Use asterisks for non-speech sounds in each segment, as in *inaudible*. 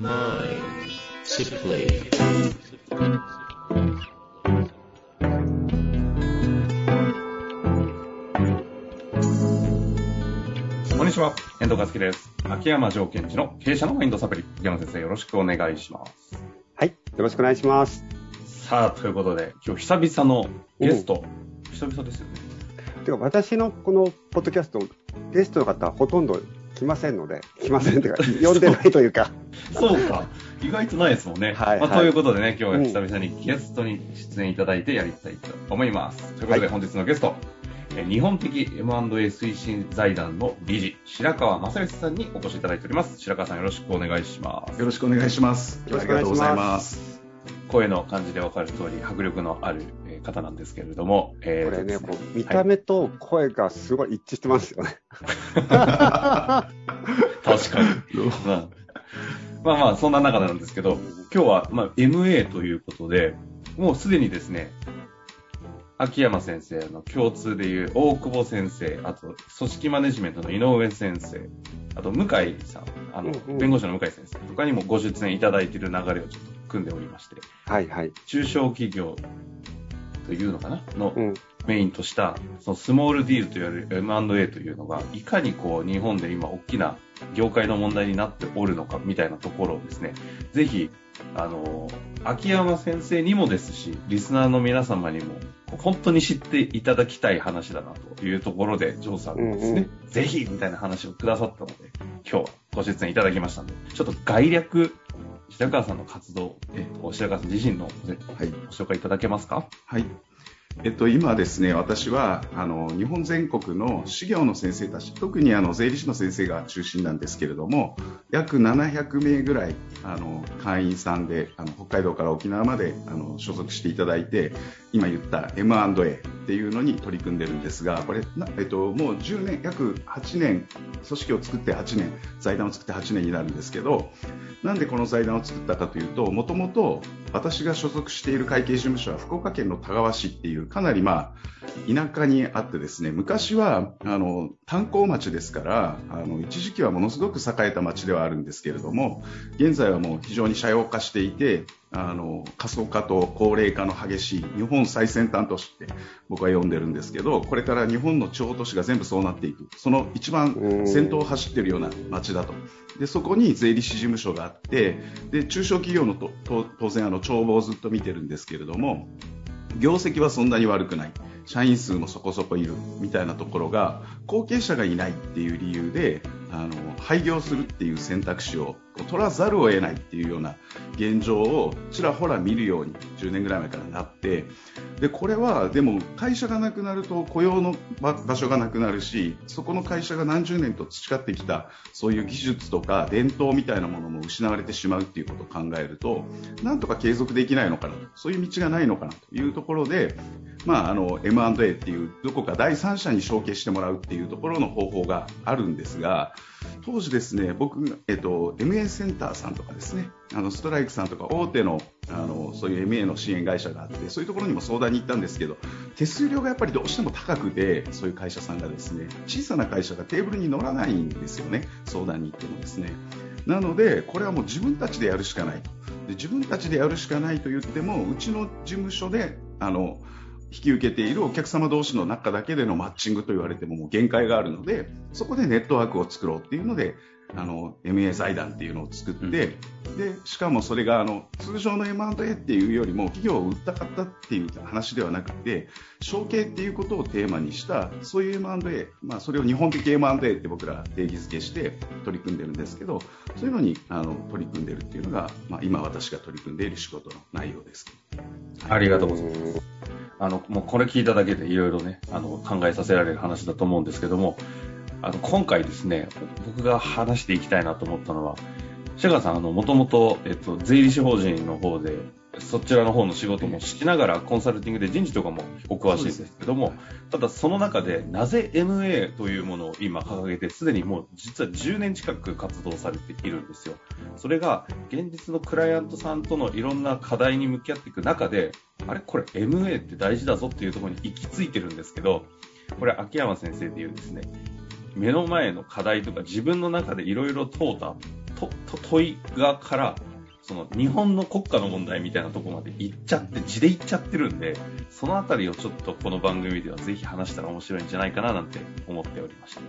こんにちは、遠藤和樹です。秋山条件地の経営者のマインドサプリ。秋山先生、よろしくお願いします。はい、よろしくお願いします。さあ、ということで、今日久々のゲスト。久々ですよね。てか、私のこのポッドキャスト、ゲストの方はほとんど来ませんので、来ませんっていうか、呼んでないというか、そうか。意外とないですもんね。はいはいまあということでね、今日は久々にゲストに出演いただいてやりたいと思います。ということで、はい本日のゲスト、えー日本的 M&A 推進財団の理事、白川正義さんにお越しいただいております。白川さんよろしくお願いします。よろしくお願いします。よろしくお願いしますありがとうございます。声の感じでわかる通り、迫力のあるえー方なんですけれども、えーこれね、こう見た目と声がすごい一致してますよね。*laughs* 確かに。まあ、まあまあ、そんな中なんですけど、今日は、まあ、MA ということで、もうすでにですね、秋山先生の共通でいう大久保先生、あと、組織マネジメントの井上先生、あと、向井さん、あの、うんうん弁護士の向井先生とかにもご出演いただいている流れをちょっと組んでおりまして、はいはい。中小企業というのかな？のうん。メインとした、そのスモールディールといわれる M&A というのが、いかにこう、日本で今大きな業界の問題になっておるのか、みたいなところをですね、ぜひ、あの、秋山先生にもですし、リスナーの皆様にも、本当に知っていただきたい話だなというところで、ジョーさんがですね、ぜひ、みたいな話をくださったので、今日はご出演いただきましたので、ちょっと概略、白川さんの活動、えっと、白川さん自身のごはい。紹介いただけますか？はい。えっと、今ですね、私は、あの、日本全国の事業の先生たち、特にあの、税理士の先生が中心なんですけれども、約700名ぐらい、あの、会員さんで、あの、北海道から沖縄まで、あの、所属していただいて、今言った M&A っていうのに取り組んでるんですが、これ、えっと、もう10年、約8年、組織を作って8年、財団を作って8年になるんですけど、なんでこの財団を作ったかというと、もともと私が所属している会計事務所は福岡県の田川市っていうかなりまあ田舎にあってですね、昔はあの炭鉱町ですから、あの一時期はものすごく栄えた町ではあるんですけれども、現在はもう非常に斜陽化していて、あの過疎化と高齢化の激しい日本最先端都市って僕は呼んでるんですけど、これから日本の地方都市が全部そうなっていく、その一番先頭を走っているような町だと。でそこに税理士事務所があってで中小企業のとと当然あの帳簿をずっと見てるんですけれども業績はそんなに悪くない。社員数もそこそこいるみたいなところが後継者がいないっていう理由であの廃業するっていう選択肢を取らざるを得ないっていうような現状をちらほら見るように10年ぐらい前からなってでこれはでも会社がなくなると雇用の場所がなくなるしそこの会社が何十年と培ってきたそういう技術とか伝統みたいなものも失われてしまうっていうことを考えるとなんとか継続できないのかなとそういう道がないのかなというところで、まあ、あの M&A っていうどこか第三者に承継してもらうっていうところの方法があるんですが当時ですね僕、えっと、MA センターさんとかですねあのストライクさんとか大手のあのそういう MA の支援会社があってそういうところにも相談に行ったんですけど手数料がやっぱりどうしても高くてそういう会社さんがですね小さな会社がテーブルに乗らないんですよね相談に行ってもですね。なのでこれはもう自分たちでやるしかないで自分たちでやるしかないと言ってもうちの事務所であの引き受けているお客様同士の中だけでのマッチングと言われてももう限界があるのでそこでネットワークを作ろうっていうのであの MA 財団っていうのを作って、でしかもそれがあの通常の M&A っていうよりも企業を売ったかったっていう話ではなくて承継っていうことをテーマにしたそういう M&A、まあ、それを日本的 M&A って僕ら定義づけして取り組んでるんですけどそういうのにあの取り組んでるっていうのが、まあ、今私が取り組んでいる仕事の内容です。ありがとうございます。あの、もうこれ聞いただけでいろいろね、あの、考えさせられる話だと思うんですけども、あの、今回ですね、僕が話していきたいなと思ったのは、白川さん、あの、もともと、えっと、税理士法人の方で、そちらの方の仕事もしながらコンサルティングで人事とかもお詳しいですけども、ただその中でなぜ MA というものを今掲げてすでにもう実は10年近く活動されているんですよ。それが現実のクライアントさんとのいろんな課題に向き合っていく中で、あれこれ MA って大事だぞっていうところに行き着いてるんですけど、これ秋山先生で言うですね、目の前の課題とか自分の中でいろいろ問うた問いがからその日本の国家の問題みたいなところまで行っちゃって字で行っちゃってるんでそのあたりをちょっとこの番組ではぜひ話したら面白いんじゃないかななんて思っておりました。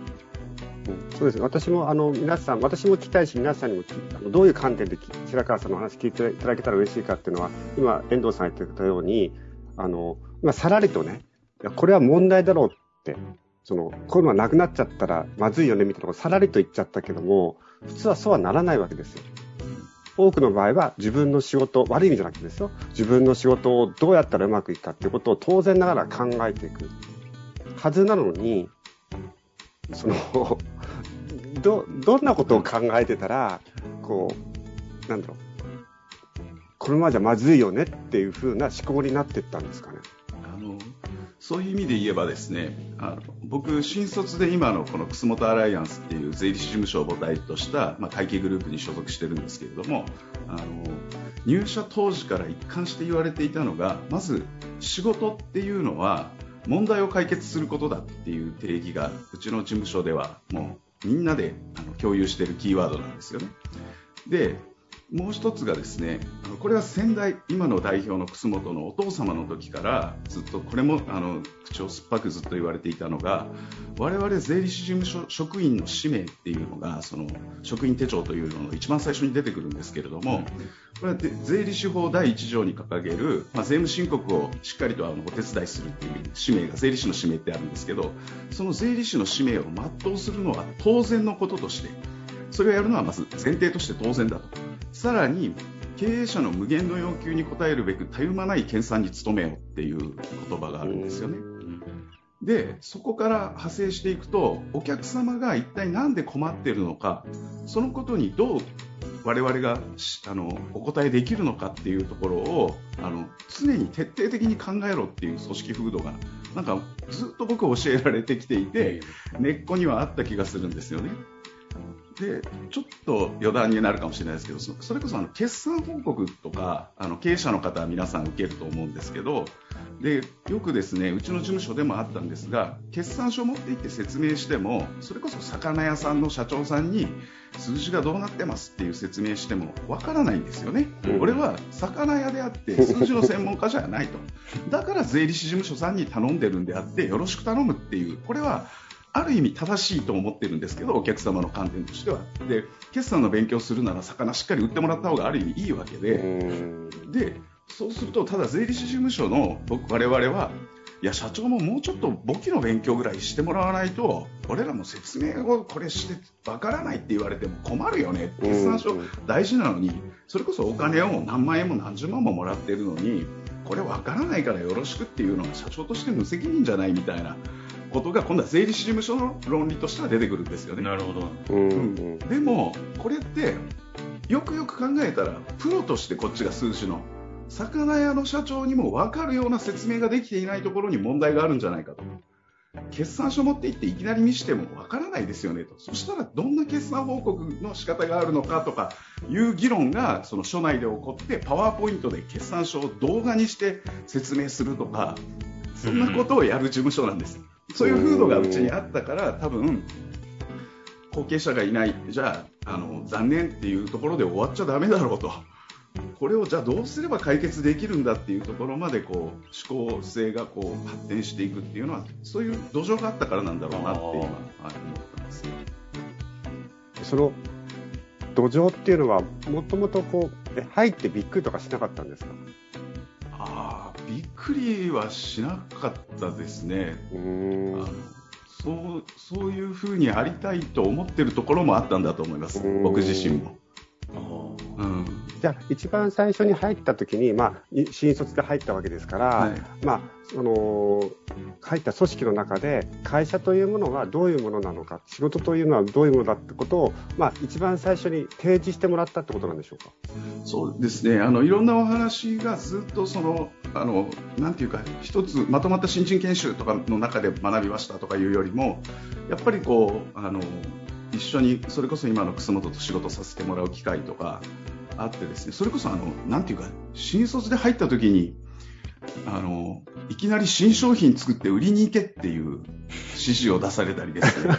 そうです私もあの皆さん、私も聞きたいし、皆さんにもあのどういう観点で白川さんの話聞いていただけたら嬉しいかっていうのは、今、遠藤さん言ってたように、あの今、さらりとね、いやこれは問題だろうって、そのこういうのはなくなっちゃったらまずいよねみたいなことさらりと言っちゃったけども、普通はそうはならないわけですよ。多くの場合は自分の仕事、悪い意味じゃなくてですよ、自分の仕事をどうやったらうまくいくかっていうことを当然ながら考えていく。はずなのに、その *laughs* ど、どんなことを考えてたら、こう、なんだろう、このままじゃまずいよねっていうふうな思考になっていったんですかね。そういう意味で言えばですねあの僕、新卒で今のこの楠本アライアンスっていう税理士事務所を母体とした、まあ、会計グループに所属してるんですけれどもあの入社当時から一貫して言われていたのがまず仕事っていうのは問題を解決することだっていう定義がうちの事務所ではもうみんなで共有しているキーワードなんですよね。でもう一つがですねこれは先代今の代表の楠本のお父様の時からずっとこれもあの口を酸っぱくずっと言われていたのが我々税理士事務所職員の使命っていうのがその職員手帳というのの一番最初に出てくるんですけれどもこれは税理士法第1条に掲げる、ま、税務申告をしっかりとあのお手伝いするっていう使命が税理士の使命ってあるんですけどその税理士の使命を全うするのは当然のこととしてそれをやるのはまず前提として当然だと。さらに経営者の無限の要求に応えるべくたゆまない研鑽に努めよっていう言葉があるんですよね。でそこから派生していくとお客様が一体何で困っているのかそのことにどう我々があのお答えできるのかっていうところをあの常に徹底的に考えろっていう組織風土がなんかずっと僕は教えられてきていて根っこにはあった気がするんですよね。でちょっと余談になるかもしれないですけどそれこそあの決算報告とかあの経営者の方は皆さん受けると思うんですけどでよくですねうちの事務所でもあったんですが決算書を持って行って説明してもそれこそ魚屋さんの社長さんに数字がどうなってますっていう説明してもわからないんですよね、俺は魚屋であって数字の専門家じゃないと。だから税理士事務所さんに頼んでるんであってよろしく頼むっていう。これはある意味正しいと思ってるんですけどお客様の観点としては。で決算の勉強するなら魚しっかり売ってもらった方がある意味いいわけで。でそうするとただ税理士事務所の僕我々はいや社長ももうちょっと簿記の勉強ぐらいしてもらわないと俺らも説明をこれしてわからないって言われても困るよね。決算書大事なのにそれこそお金を何万円も何十万ももらってるのにこれわからないからよろしくっていうのが社長として無責任じゃないみたいなことが今度は税理士事務所の論理としては出てくるんですよね。なるほど、うん、でもこれってよくよく考えたらプロとしてこっちが数字の魚屋の社長にも分かるような説明ができていないところに問題があるんじゃないかと。決算書持って行っていきなり見しても分からないですよねと。そしたらどんな決算報告の仕方があるのかとかいう議論がその署内で起こってパワーポイントで決算書を動画にして説明するとかそんなことをやる事務所なんです。そういう風土がうちにあったから多分後継者がいないじゃああの残念っていうところで終わっちゃだめだろうとこれをじゃあどうすれば解決できるんだっていうところまでこう思考性がこう発展していくっていうのはそういう土壌があったからなんだろうなって今、はい、思ってます。その土壌っていうのはもともとこう入ってびっくりとかしなかったんですか？びっくりはしなかったですね。あのそうそういうふうにありたいと思ってるところもあったんだと思います、僕自身も。うん、じゃあ一番最初に入った時に、まあ、新卒で入ったわけですから、はい、まあ、その入った組織の中で会社というものはどういうものなのか仕事というのはどういうものだってことを、まあ、一番最初に提示してもらったってことなんでしょうか？そうですね。あのいろんなお話がずっとそのあのなんていうか一つまとまった新人研修とかの中で学びましたとかいうよりもやっぱりこうあの一緒にそれこそ今の楠本と仕事させてもらう機会とかあってですねそれこそあのなんていうか新卒で入った時にあのいきなり新商品作って売りに行けっていう指示を出されたりですね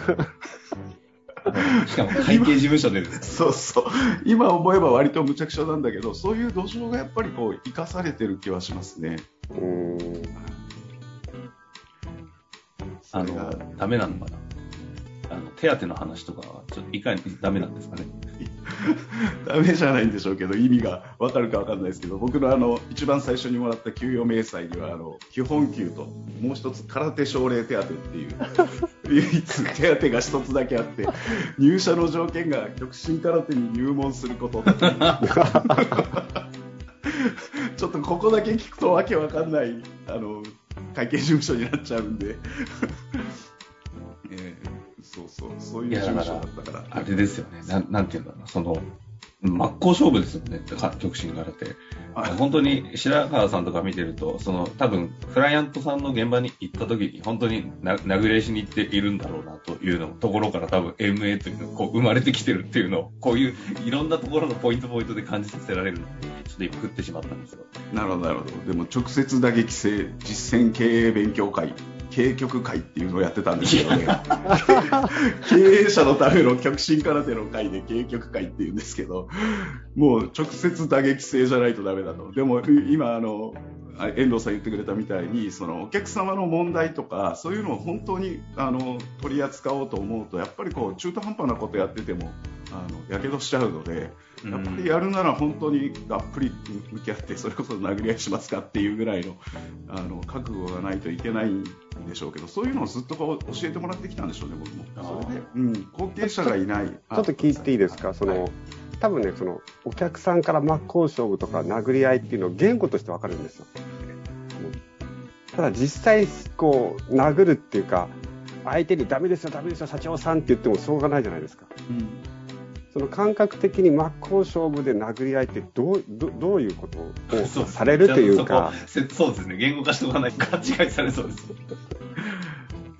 *laughs* しかも会計事務所で。そうそう。今思えば割と無茶苦茶なんだけど、そういう土壌がやっぱりこう、生かされてる気はしますね。うーんあの、ダメなのかな手当の話とかは、ちょっといかにダメなんですかね。*laughs* ダメじゃないんでしょうけど、意味がわかるかわかんないですけど、僕のあの、一番最初にもらった給与明細には、あの、基本給と、もう一つ空手奨励手当っていう、唯 *laughs* 一手当が一つだけあって、入社の条件が極真空手に入門することって *laughs* ちょっとここだけ聞くとわけわかんない、あの、会計事務所になっちゃうんで。ええそういう所だったから。あれですよね。なん、なんていうんだろうな。その、真っ向勝負ですよね。か極真空手。あ本当に白川さんとか見てると、その多分クライアントさんの現場に行った時に本当にな殴り合いしに行っているんだろうなというのところから多分 MA というのがこう生まれてきてるっていうのをこういういろんなところのポイントポイントで感じさせられるのでちょっと今食ってしまったんですよ。なるほど、なるほど。でも、直接打撃制実践経営勉強会、経営局会っていうのをやってたんですけどね。経営者のための極真空手の会で経営局会っていうんですけど、もう直接打撃制じゃないとダメだと。でも、今、あの、遠藤さん言ってくれたみたいにそのお客様の問題とかそういうのを本当にあの取り扱おうと思うとやっぱりこう中途半端なことやっててもやけどしちゃうのでやっぱりやるなら本当にがっぷり向き合ってそれこそ殴り合いしますかっていうぐらいのあの覚悟がないといけないんでしょうけどそういうのをずっとこう教えてもらってきたんでしょうね僕も。それで、うん、後継者がいない。ちちょっと聞いていいですか、その、多分ね、その、お客さんから真っ向勝負とか殴り合いっていうのを言語としてわかるんですよ。ただ実際、こう、殴るっていうか、相手にダメですよ、ダメですよ、社長さんって言ってもしょうがないじゃないですか。うんその感覚的に真っ向勝負で殴り合いってどう、どどういうことをそうされるというか、そうですね。言語化しておかないと *laughs* 勘違いされそうです。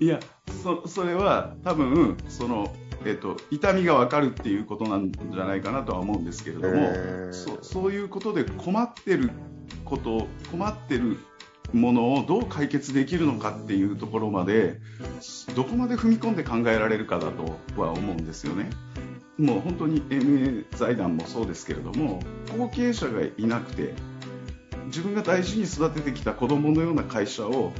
いやそそれは多分その、えっと痛みが分かるっていうことなんじゃないかなとは思うんですけれども、へーそそういうことで困ってること困ってるものをどう解決できるのかっていうところまでどこまで踏み込んで考えられるかだとは思うんですよね。もう本当に MA 財団もそうですけれども後継者がいなくて自分が大事に育ててきた子供のような会社を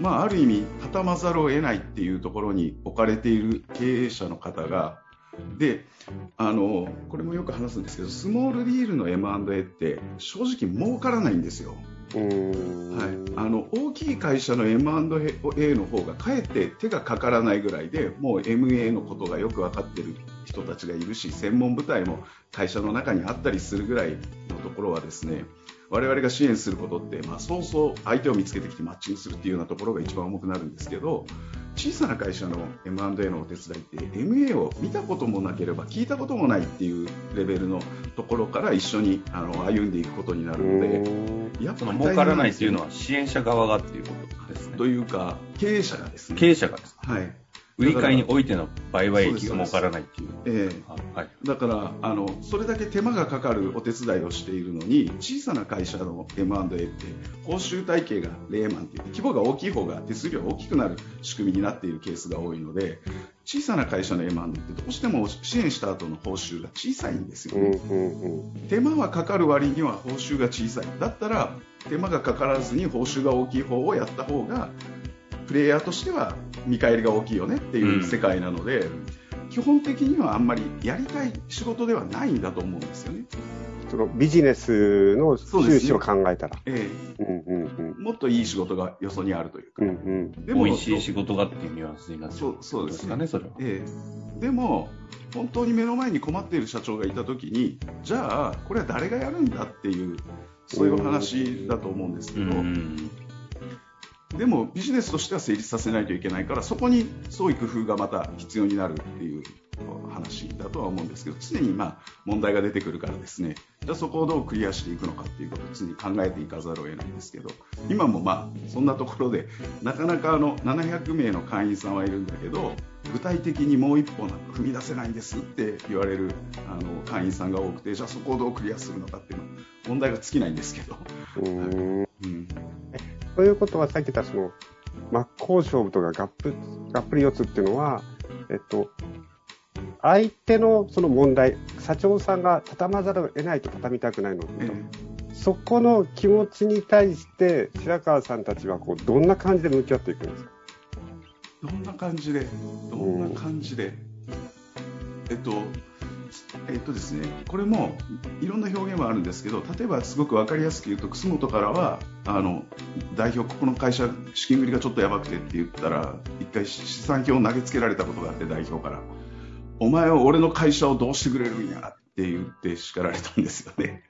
まあ、ある意味畳まざるを得ないっていうところに置かれている経営者の方がであのこれもよく話すんですけどスモールディールの M&A って正直儲からないんですよ、はい、あの大きい会社の M&A の方がかえって手がかからないぐらいでもう MA のことがよく分かってる人たちがいるし専門部隊も会社の中にあったりするぐらいのところはですね我々が支援することって、まあ、そうそう相手を見つけてきてマッチングするっていうようなところが一番重くなるんですけど小さな会社の M&A のお手伝いって MA を見たこともなければ聞いたこともないっていうレベルのところから一緒にあの歩んでいくことになるのでやっぱ儲からないっていうのはは支援者側がっていうことですね。というか経営者がですね経営者がです。はい売り買いにおいての売買益が儲からないっていう。ええ。あはい。だからあのそれだけ手間がかかるお手伝いをしているのに小さな会社の M&A って報酬体系がレーマンっていう規模が大きい方が手数料が大きくなる仕組みになっているケースが多いので小さな会社の M&A ってどうしても支援した後の報酬が小さいんですようんね、うんうん。手間はかかる割には報酬が小さい。だったら手間がかからずに報酬が大きい方をやった方がプレイヤーとしては見返りが大きいよねっていう世界なので、基本的にはあんまりやりたい仕事ではないんだと思うんですよね。そのビジネスのそうですね収支を考えたら。えうんうんうんえもっといい仕事がよそにあるというか。うんうんでも美味しい仕事がっていうニュアンスになってるそうそうですねかね、それは。ええでも本当に目の前に困っている社長がいた時にじゃあこれは誰がやるんだっていうそういうお話だと思うんですけうど、ん。でもビジネスとしては成立させないといけないからそこに創意工夫がまた必要になるっていう話だとは思うんですけど常にまあ問題が出てくるからですね。じゃあそこをどうクリアしていくのかっていうことを常に考えていかざるを得ないんですけど今もまあそんなところでなかなかあの700名の会員さんはいるんだけど具体的にもう一歩なんか踏み出せないんですって言われるあの会員さんが多くてじゃあそこをどうクリアするのかっていうのは問題が尽きないんですけど、うん、ということは、さっき言ったその、真っ向勝負とかガップ、ガップリ四つっていうのは、えっと、相手のその問題、社長さんが畳まざるを得ないと畳みたくないの。と、えそこの気持ちに対して、白川さんたちはこうどんな感じで向き合っていくんですか？どんな感じで、どんな感じで、えっと、えっとですね、これもいろんな表現はあるんですけど、例えばすごく分かりやすく言うと、楠本からは、あの代表、ここの会社、資金繰りがちょっとやばくてって言ったら、一回資産表を投げつけられたことがあって、代表から。お前は俺の会社をどうしてくれるんやって言って叱られたんですよね。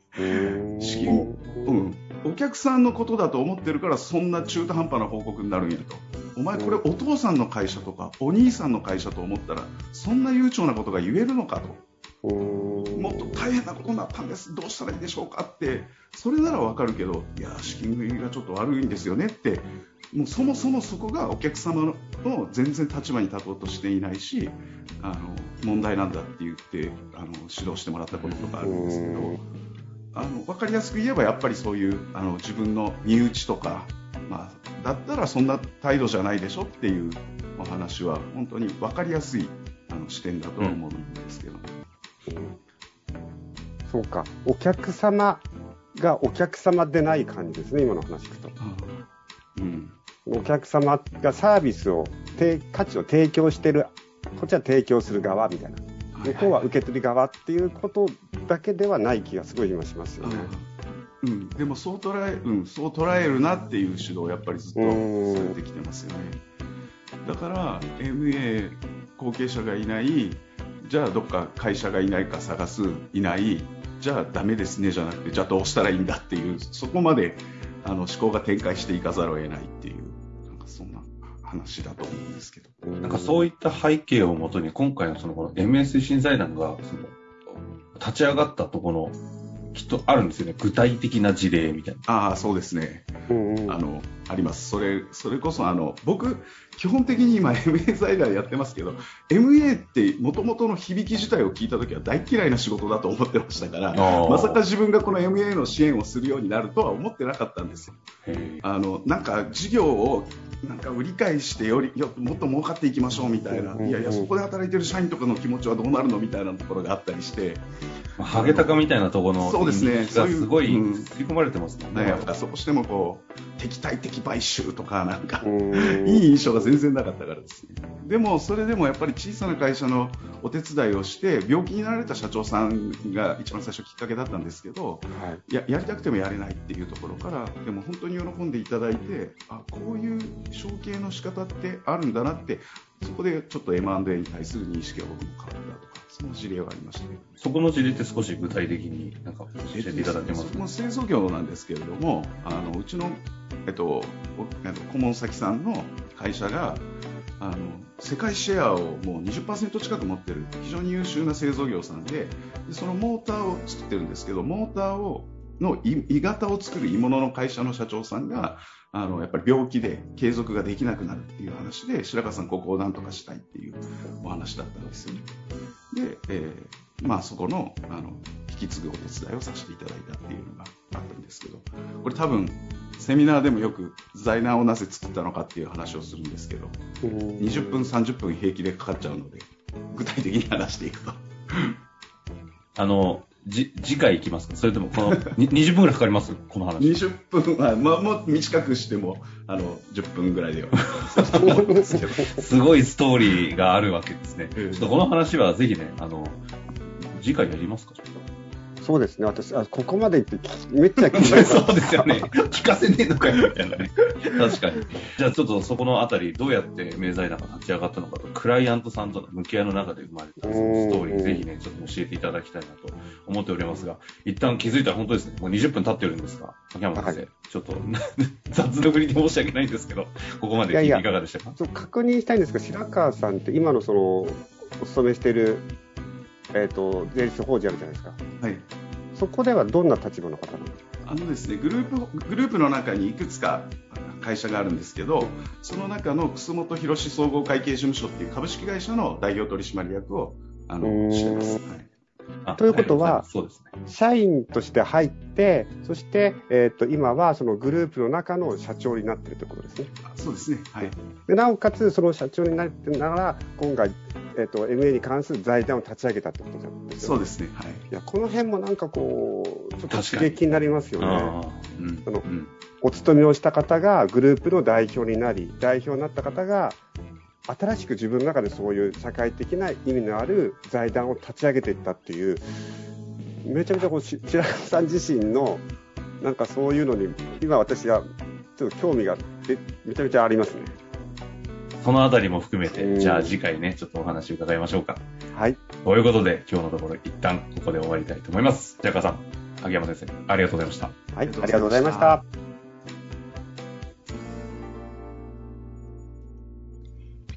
資金。うん、お客さんのことだと思ってるからそんな中途半端な報告になるんやと。お前これお父さんの会社とかお兄さんの会社と思ったらそんな悠長なことが言えるのかともっと大変なことになったんです。どうしたらいいでしょうかって。それならわかるけどいや資金繰りがちょっと悪いんですよねって。もうそもそもそこがお客様の全然立場に立とうとしていないしあの問題なんだって言ってあの指導してもらったこととかあるんですけど。あの分かりやすく言えばやっぱりそういうあの自分の身内とか、まあ、だったらそんな態度じゃないでしょっていうお話は本当に分かりやすいあの視点だとは思うんですけど、そうか、お客様がお客様でない感じですね、今の話聞くと。うん、お客様がサービスを、て価値を提供してる、こっちは提供する側みたいな、向こうは受け取り側っていうことだけではない気がすごい今しますよね。うん、でもそう捉え、うん、そう捉えるなっていう指導をやっぱりずっとされてきてますよね。だから MA 後継者がいない、じゃあどっか会社がいないか探す、いない、じゃあダメですねじゃなくて、じゃあどうしたらいいんだっていう、そこまであの思考が展開していかざるを得ないっていう、なんかそんな話だと思うんですけど。なんかそういった背景をもとに、今回のそのこの MS 審財団がその立ち上がったとこのきっとあるんですよね。具体的な事例みたいな。ああ、そうですね。うんうんあの、あります。それ、それこそあの、僕、基本的に今 MA 財団やってますけど、MA って元々の響き自体を聞いたときは大嫌いな仕事だと思ってましたから、まさか自分がこの MA の支援をするようになるとは思ってなかったんですよ。あの、なんか事業を売り買いしてよりよもっと儲かっていきましょうみたいな、いやいや、そこで働いてる社員とかの気持ちはどうなるのみたいなところがあったりして、まあハゲタカみたいなところのそうですね。がすごいそういううん。吸い込まれてますもんね。ね、やっぱそこしてもこう敵対的買収とかなんかうんいい印象が全然なかったからですね。でもそれでもやっぱり小さな会社のお手伝いをして病気になられた社長さんが一番最初きっかけだったんですけどはい。ややりたくてもやれないっていうところからでも本当に喜んでいただいてあこういう承継の仕方ってあるんだなってそこでちょっと M&A に対する認識が僕も変わったとかその事例はありましたね。そこの事例って少し具体的になんか教えていただけますか？そこも製造業なんですけれども、あのうちの、えっと、おえっと顧問先さんの会社が、あの世界シェアをもう20%近く持ってる非常に優秀な製造業さんででそのモーターを作ってるんですけどモーターをの鋳鋳型を作る鋳物の会社の社長さんがあのやっぱり病気で継続ができなくなるっていう話で白川さんここをなんとかしたいっていうお話だったんですよね。で、えーまあ、そこのあの引き継ぐお手伝いをさせていただいたっていうのがあったんですけどこれ多分セミナーでもよく財団をなぜ作ったのかっていう話をするんですけどうん20分30分平気でかかっちゃうので具体的に話していくとあの、じ、次回行きますか？それともこの、*laughs* に20分くらいかかります？この話。20分は、まあ、もう短くしてもあの10分ぐらいでは。*laughs* すごいストーリーがあるわけですね。ええちょっとこの話はぜひね、あの、次回やりますか？そうですね、私、あここまで言ってき、めっちゃ気になる。*laughs* そうですよね。聞かせねえのかよ、みたいなね。確かに。じゃあちょっとそこのあたり、どうやって名財団が立ち上がったのかと、クライアントさんとの向き合いの中で生まれたそのストーリー、うんぜひね、ちょっと教えていただきたいなと思っておりますが、一旦気づいたら本当ですね、もう20分経ってるんですが、秋山先生、はい。ちょっと *laughs* 雑な振りで申し訳ないんですけど、ここまで聞いかがでしたか？確認したいんですが、白川さんって今のそのお勤めしている、えー、と税理士法人あるじゃないですか、はい。そこではどんな立場の方なんですかあのですね、グループグループの中にいくつか会社があるんですけど、その中の楠本博士総合会計事務所っていう株式会社の代表取締役をあのしてます。はい。あということははいそうですね。社員として入って、そして、えー、と今はそのグループの中の社長になっているということですね。あそうですね。はい。でなおかつ、その社長になってながら、今回、えっと、MA に関する財団を立ち上げたってことなんですよそうですね。はい。いやこの辺もなんかこうちょっと刺激になりますよね。あうんあのうんお勤めをした方がグループの代表になり代表になった方が新しく自分の中でそういう社会的な意味のある財団を立ち上げていったっていうめちゃめちゃこうし白川さん自身のなんかそういうのに今私がちょっと興味がでめちゃめちゃありますね。ーそのあたりも含めて、うんじゃあ次回ね、ちょっとお話伺いましょうか。はい、ということで、今日のところ一旦ここで終わりたいと思います。じゃあ、かさん、萩山先生、ありがとうございました。はい、あありがとうございました